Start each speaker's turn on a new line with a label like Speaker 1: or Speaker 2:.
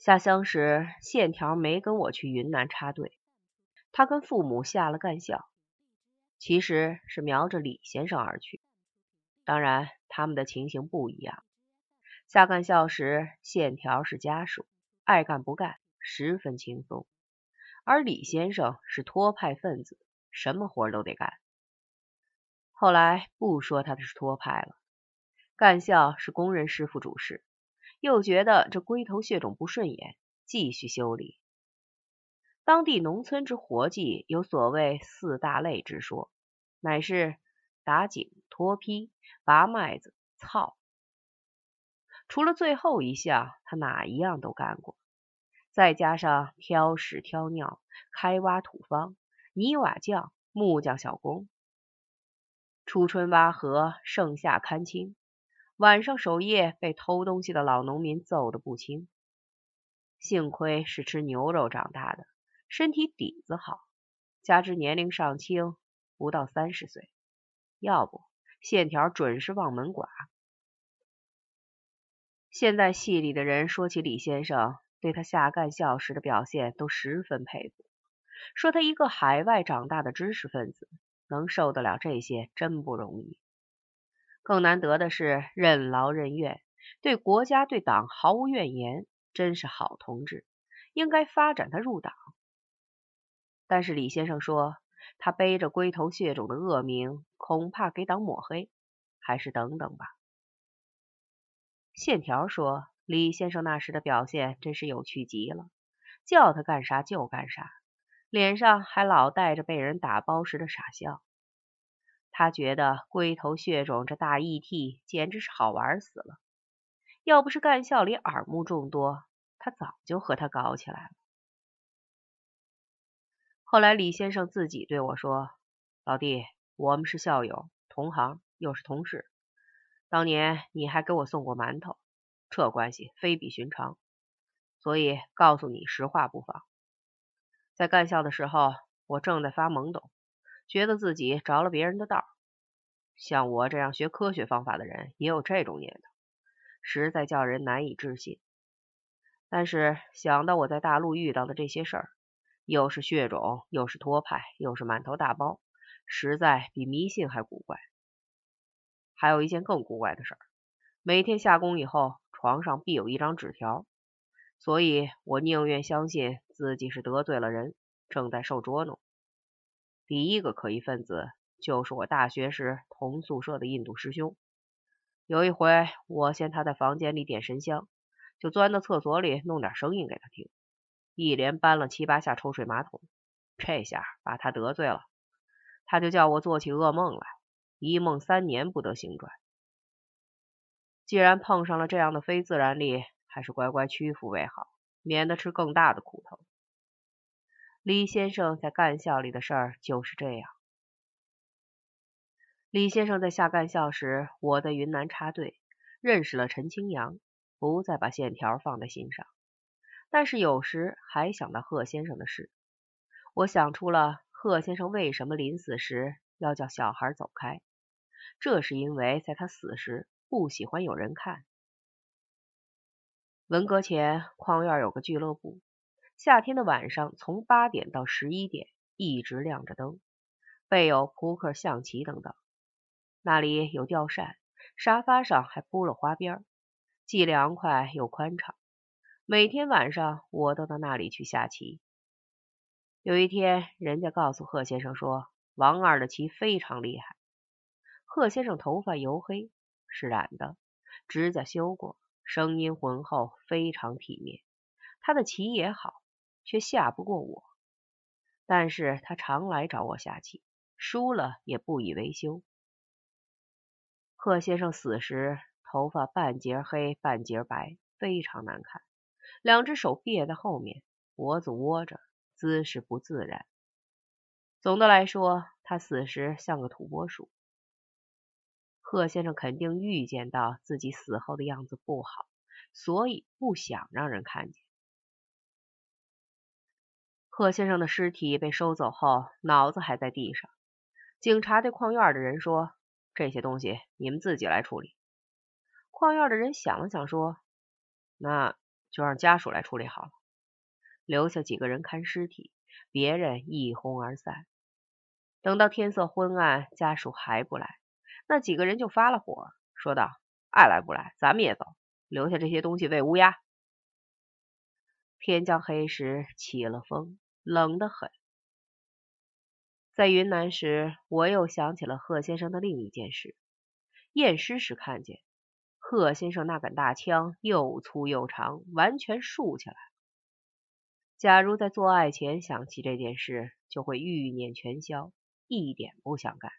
Speaker 1: 下乡时，线条没跟我去云南插队，他跟父母下了干校，其实是瞄着李先生而去。当然，他们的情形不一样。下干校时，线条是家属，爱干不干，十分轻松；而李先生是托派分子，什么活都得干。后来不说他的是托派了，干校是工人师傅主事，又觉得这龟头血种不顺眼，继续修理。当地农村之活计有所谓四大类之说，乃是打井、脱坯、拔麦子、操。除了最后一项，他哪一样都干过。再加上挑屎挑尿、开挖土方、泥瓦匠、木匠小工，初春挖河，盛夏看青，晚上守夜被偷东西的老农民揍得不轻。幸亏是吃牛肉长大的，身体底子好，加之年龄尚轻，不到三十岁，要不线条准是望门寡。现在戏里的人说起李先生，对他下干校时的表现都十分佩服，说他一个海外长大的知识分子，能受得了这些真不容易。更难得的是任劳任怨，对国家对党毫无怨言，真是好同志，应该发展他入党。但是李先生说，他背着龟头血种的恶名，恐怕给党抹黑，还是等等吧。线条说：“李先生那时的表现真是有趣极了，叫他干啥就干啥，脸上还老带着被人打包时的傻笑。他觉得龟头血肿这大 ET 简直是好玩死了。要不是干校里耳目众多，他早就和他搞起来了。后来李先生自己对我说：‘老弟，我们是校友、同行，又是同事。’”当年你还给我送过馒头，这关系非比寻常，所以告诉你实话不妨。在干校的时候，我正在发懵懂，觉得自己着了别人的道。像我这样学科学方法的人也有这种念头，实在叫人难以置信。但是想到我在大陆遇到的这些事儿，又是血肿，又是托派，又是满头大包，实在比迷信还古怪。还有一件更古怪的事儿，每天下工以后，床上必有一张纸条，所以我宁愿相信自己是得罪了人，正在受捉弄。第一个可疑分子就是我大学时同宿舍的印度师兄。有一回，我嫌他在房间里点神香，就钻到厕所里弄点声音给他听，一连搬了七八下抽水马桶，这下把他得罪了，他就叫我做起噩梦来。一梦三年不得醒转。既然碰上了这样的非自然力，还是乖乖屈服为好，免得吃更大的苦头。李先生在干校里的事儿就是这样。李先生在下干校时，我在云南插队，认识了陈清扬，不再把线条放在心上。但是有时还想到贺先生的事，我想出了贺先生为什么临死时要叫小孩走开。这是因为在他死时不喜欢有人看。文革前，矿院有个俱乐部，夏天的晚上从八点到十一点一直亮着灯，备有扑克、象棋等等。那里有吊扇，沙发上还铺了花边，既凉快又宽敞。每天晚上我都到那里去下棋。有一天，人家告诉贺先生说，王二的棋非常厉害。贺先生头发黝黑，是染的，指甲修过，声音浑厚，非常体面。他的棋也好，却下不过我。但是他常来找我下棋，输了也不以为羞。贺先生死时，头发半截黑，半截白，非常难看，两只手别在后面，脖子窝着，姿势不自然。总的来说，他死时像个土拨鼠。贺先生肯定预见到自己死后的样子不好，所以不想让人看见。贺先生的尸体被收走后，脑子还在地上。警察对矿院的人说：“这些东西你们自己来处理。”矿院的人想了想说：“那就让家属来处理好了，留下几个人看尸体，别人一哄而散。等到天色昏暗，家属还不来，那几个人就发了火，说道：“爱来不来，咱们也走，留下这些东西喂乌鸦。”天将黑时起了风，冷得很。在云南时，我又想起了贺先生的另一件事。验尸时看见贺先生那杆大枪又粗又长，完全竖起来。假如在做爱前想起这件事，就会欲念全消。一点不想干。